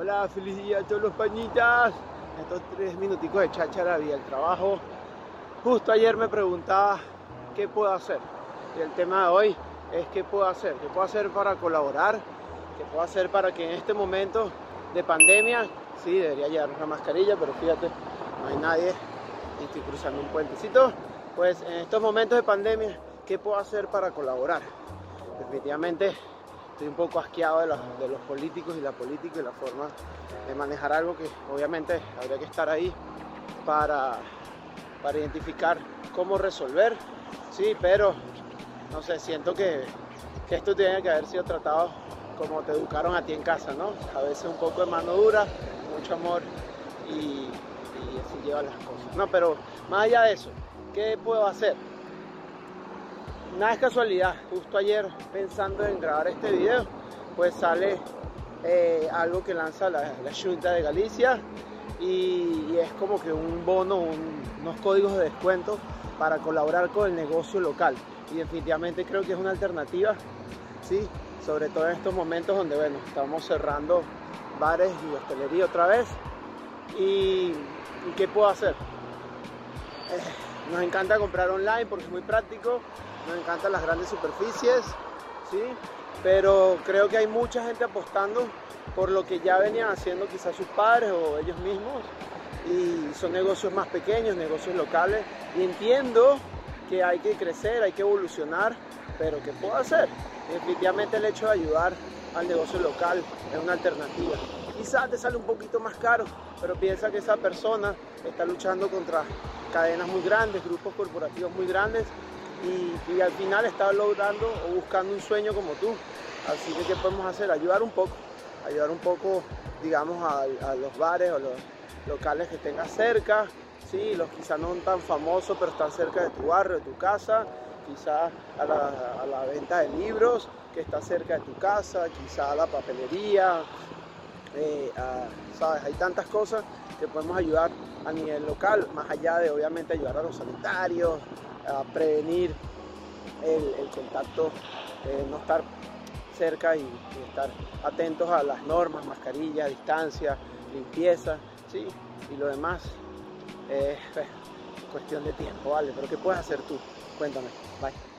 Hola, feliz día a todos los pañitas. Estos tres minuticos de cháchara y el trabajo. Justo ayer me preguntaba qué puedo hacer. Y el tema de hoy es qué puedo hacer. ¿Qué puedo hacer para colaborar? ¿Qué puedo hacer para que en este momento de pandemia, sí, debería llevar una mascarilla, pero fíjate, no hay nadie y estoy cruzando un puentecito. Pues en estos momentos de pandemia, ¿qué puedo hacer para colaborar? Definitivamente estoy un poco asqueado de los, políticos y la política y la forma de manejar algo que obviamente habría que estar ahí para, identificar cómo resolver, sí, pero no sé, siento que, que esto tiene que haber sido tratado como te educaron a ti en casa, ¿no? A veces un poco de mano dura, mucho amor y, y así llevan las cosas. No, pero más allá de eso, ¿qué puedo hacer? Nada es casualidad, justo ayer pensando en grabar este video, pues sale eh, algo que lanza la, Junta de Galicia y, es como que un bono, un, unos códigos de descuento para colaborar con el negocio local. Y definitivamente creo que es una alternativa, ¿sí? sobre todo en estos momentos donde, bueno, estamos cerrando bares y hostelería otra vez. ¿Y, y qué puedo hacer? Eh, nos encanta comprar online porque es muy práctico, nos encantan las grandes superficies, ¿sí? pero creo que hay mucha gente apostando por lo que ya venían haciendo quizás sus padres o ellos mismos. Y son negocios más pequeños, negocios locales. Y entiendo que hay que crecer, hay que evolucionar, pero ¿qué puedo hacer? Definitivamente el hecho de ayudar al negocio local es una alternativa. Quizás te sale un poquito más caro, pero piensa que esa persona está luchando contra cadenas muy grandes, grupos corporativos muy grandes y, al final está logrando o buscando un sueño como tú. Así que, ¿qué podemos hacer? Ayudar un poco, ayudar un poco, digamos, a, a los bares o los locales que tengas cerca, ¿sí? los quizás no tan famosos, pero están cerca de tu barrio, de tu casa, quizás a la, venta de libros que está cerca de tu casa, quizás a la papelería, eh, ¿sabes? Hay tantas cosas que podemos ayudar a nivel local, más allá de obviamente ayudar a los sanitarios, a prevenir el, contacto, eh, no estar cerca y, y, estar atentos a las normas, mascarilla, distancia, limpieza, ¿sí? y lo demás eh, cuestión de tiempo, ¿vale? Pero ¿qué puedes hacer tú? Cuéntame, bye.